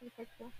perfecto.